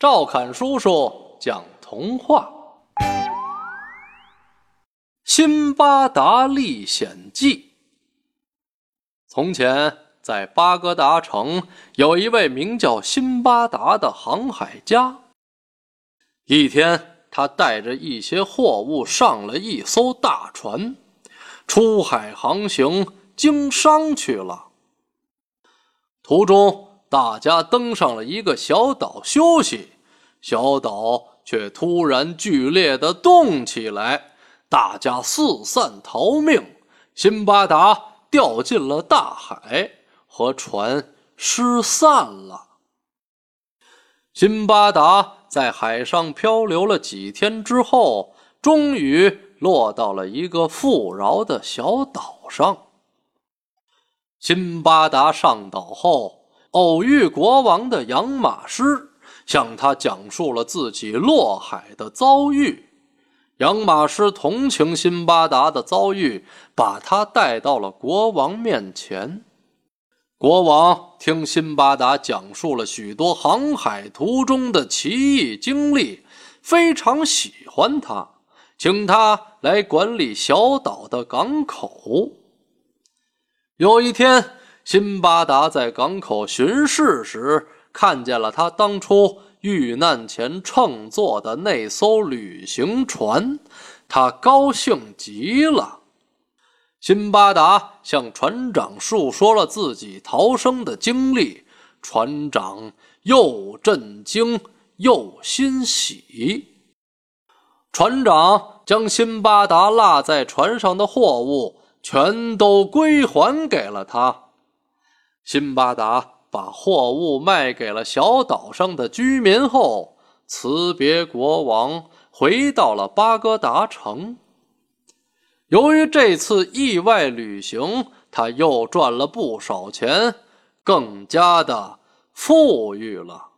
赵侃叔叔讲童话《辛巴达历险记》。从前，在巴格达城有一位名叫辛巴达的航海家。一天，他带着一些货物上了一艘大船，出海航行经商去了。途中，大家登上了一个小岛休息，小岛却突然剧烈的动起来，大家四散逃命。辛巴达掉进了大海，和船失散了。辛巴达在海上漂流了几天之后，终于落到了一个富饶的小岛上。辛巴达上岛后。偶遇国王的养马师，向他讲述了自己落海的遭遇。养马师同情辛巴达的遭遇，把他带到了国王面前。国王听辛巴达讲述了许多航海途中的奇异经历，非常喜欢他，请他来管理小岛的港口。有一天。辛巴达在港口巡视时，看见了他当初遇难前乘坐的那艘旅行船，他高兴极了。辛巴达向船长述说了自己逃生的经历，船长又震惊又欣喜。船长将辛巴达落在船上的货物全都归还给了他。辛巴达把货物卖给了小岛上的居民后，辞别国王，回到了巴格达城。由于这次意外旅行，他又赚了不少钱，更加的富裕了。